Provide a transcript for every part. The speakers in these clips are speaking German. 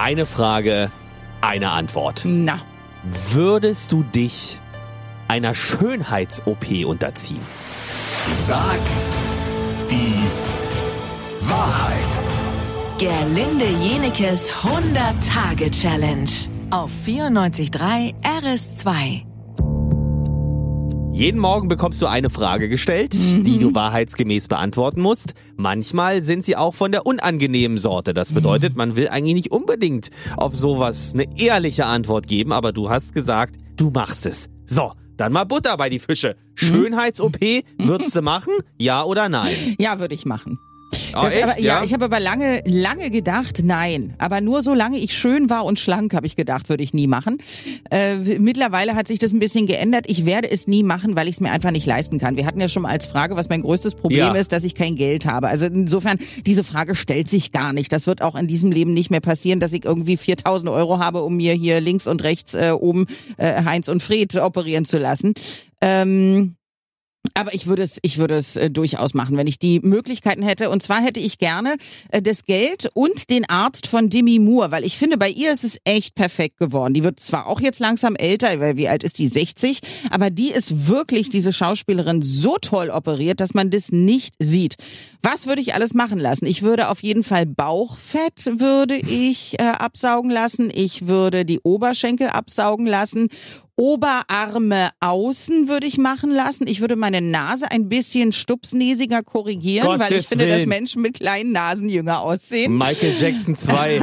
Eine Frage, eine Antwort. Na, Würdest du dich einer Schönheits-OP unterziehen? Sag die Wahrheit. Gerlinde Jenekes 100-Tage-Challenge auf 94.3 RS2. Jeden Morgen bekommst du eine Frage gestellt, die du wahrheitsgemäß beantworten musst. Manchmal sind sie auch von der unangenehmen Sorte. Das bedeutet, man will eigentlich nicht unbedingt auf sowas eine ehrliche Antwort geben, aber du hast gesagt, du machst es. So, dann mal Butter bei die Fische. Schönheits-OP, würdest du machen? Ja oder nein? ja, würde ich machen. Das echt? aber, ja, ich habe aber lange, lange gedacht, nein. Aber nur solange ich schön war und schlank, habe ich gedacht, würde ich nie machen. Äh, mittlerweile hat sich das ein bisschen geändert. Ich werde es nie machen, weil ich es mir einfach nicht leisten kann. Wir hatten ja schon mal als Frage, was mein größtes Problem Ja. ist, dass ich kein Geld habe. Also insofern, diese Frage stellt sich gar nicht. Das wird auch in diesem Leben nicht mehr passieren, dass ich irgendwie 4000 Euro habe, um mir hier links und rechts äh, oben äh, Heinz und Fred operieren zu lassen. Ähm, aber ich würde es, ich würde es äh, durchaus machen, wenn ich die Möglichkeiten hätte. Und zwar hätte ich gerne äh, das Geld und den Arzt von Demi Moore, weil ich finde, bei ihr ist es echt perfekt geworden. Die wird zwar auch jetzt langsam älter, weil wie alt ist die? 60, aber die ist wirklich, diese Schauspielerin, so toll operiert, dass man das nicht sieht. Was würde ich alles machen lassen? Ich würde auf jeden Fall Bauchfett würde ich äh, absaugen lassen. Ich würde die Oberschenkel absaugen lassen. Oberarme außen würde ich machen lassen. Ich würde meine Nase ein bisschen stupsnäsiger korrigieren, weil ich Gottes finde, dass Willen. Menschen mit kleinen Nasen jünger aussehen. Michael Jackson 2.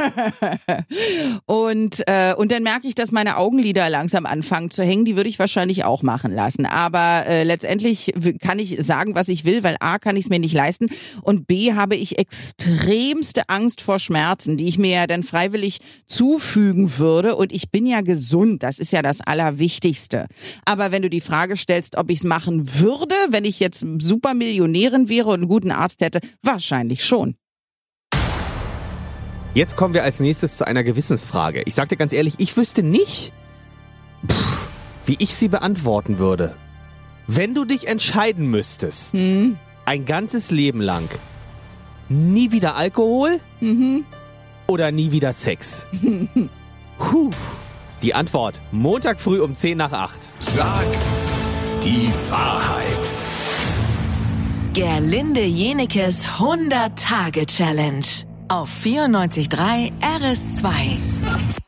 Und, äh, und dann merke ich, dass meine Augenlider langsam anfangen zu hängen. Die würde ich wahrscheinlich auch machen lassen. Aber äh, letztendlich kann ich sagen, was ich will, weil A, kann ich es mir nicht leisten und B, habe ich extremste Angst vor Schmerzen, die ich mir ja dann freiwillig zufügen würde. Und ich bin ja gesund, das ist ja das Allerwichtigste. Aber wenn du die Frage stellst, ob ich es machen würde, wenn ich jetzt Supermillionärin wäre und einen guten Arzt hätte, wahrscheinlich schon. Jetzt kommen wir als nächstes zu einer Gewissensfrage. Ich sag dir ganz ehrlich, ich wüsste nicht, pff, wie ich sie beantworten würde. Wenn du dich entscheiden müsstest, Hm? ein ganzes Leben lang, nie wieder Alkohol Mhm. oder nie wieder Sex? Puh. Die Antwort, Montag früh um 10 nach 8. Sag die Wahrheit. Gerlinde Jenekes 100-Tage-Challenge auf 94.3 RS2.